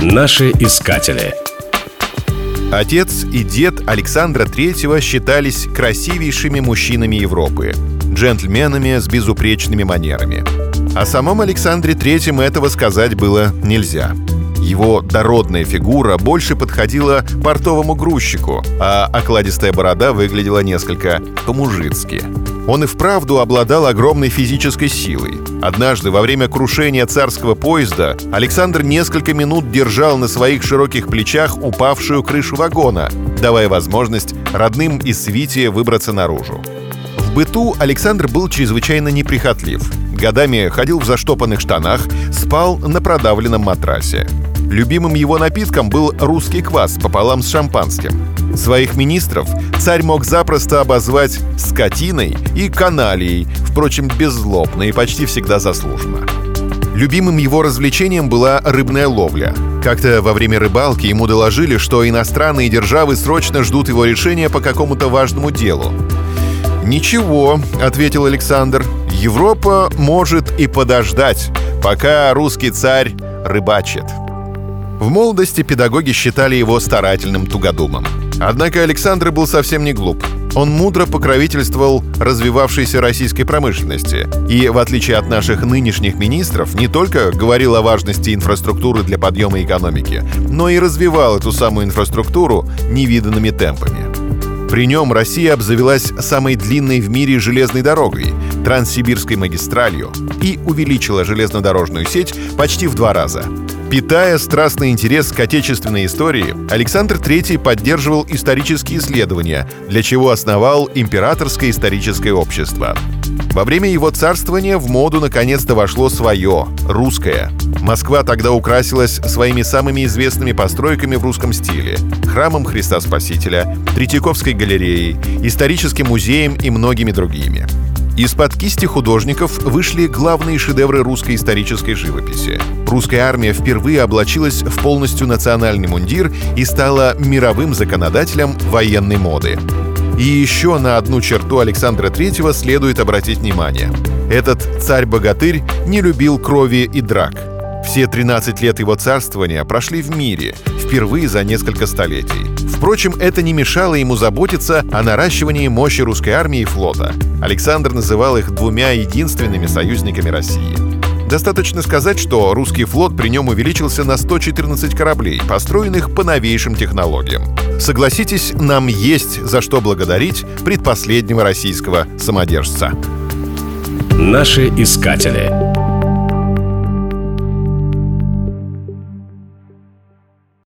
Наши искатели. Отец и дед Александра III считались красивейшими мужчинами Европы, джентльменами с безупречными манерами. О самом Александре III этого сказать было нельзя. Его дородная фигура больше подходила портовому грузчику, а окладистая борода выглядела несколько по-мужицки. Он и вправду обладал огромной физической силой. Однажды, во время крушения царского поезда, Александр несколько минут держал на своих широких плечах упавшую крышу вагона, давая возможность родным из свите выбраться наружу. В быту Александр был чрезвычайно неприхотлив. Годами ходил в заштопанных штанах, спал на продавленном матрасе. Любимым его напитком был русский квас пополам с шампанским. Своих министров царь мог запросто обозвать «скотиной» и «каналией», впрочем, беззлобно и почти всегда заслуженно. Любимым его развлечением была рыбная ловля. Как-то во время рыбалки ему доложили, что иностранные державы срочно ждут его решения по какому-то важному делу. «Ничего», — ответил Александр, — «Европа может и подождать, пока русский царь рыбачит». В молодости педагоги считали его старательным тугодумом. Однако Александр был совсем не глуп. Он мудро покровительствовал развивавшейся российской промышленности и, в отличие от наших нынешних министров, не только говорил о важности инфраструктуры для подъема экономики, но и развивал эту самую инфраструктуру невиданными темпами. При нем Россия обзавелась самой длинной в мире железной дорогой — Транссибирской магистралью и увеличила железнодорожную сеть почти в два раза. Питая страстный интерес к отечественной истории, Александр III поддерживал исторические исследования, для чего основал Императорское историческое общество. Во время его царствования в моду наконец-то вошло свое, русское. Москва тогда украсилась своими самыми известными постройками в русском стиле — храмом Христа Спасителя, Третьяковской галереей, историческим музеем и многими другими. Из-под кисти художников вышли главные шедевры русской исторической живописи. Русская армия впервые облачилась в полностью национальный мундир и стала мировым законодателем военной моды. И еще на одну черту Александра Третьего следует обратить внимание. Этот царь-богатырь не любил крови и драк. Все 13 лет его царствования прошли в мире, впервые за несколько столетий. Впрочем, это не мешало ему заботиться о наращивании мощи русской армии и флота. Александр называл их двумя единственными союзниками России. Достаточно сказать, что русский флот при нем увеличился на 114 кораблей, построенных по новейшим технологиям. Согласитесь, нам есть за что благодарить предпоследнего российского самодержца. Наши искатели.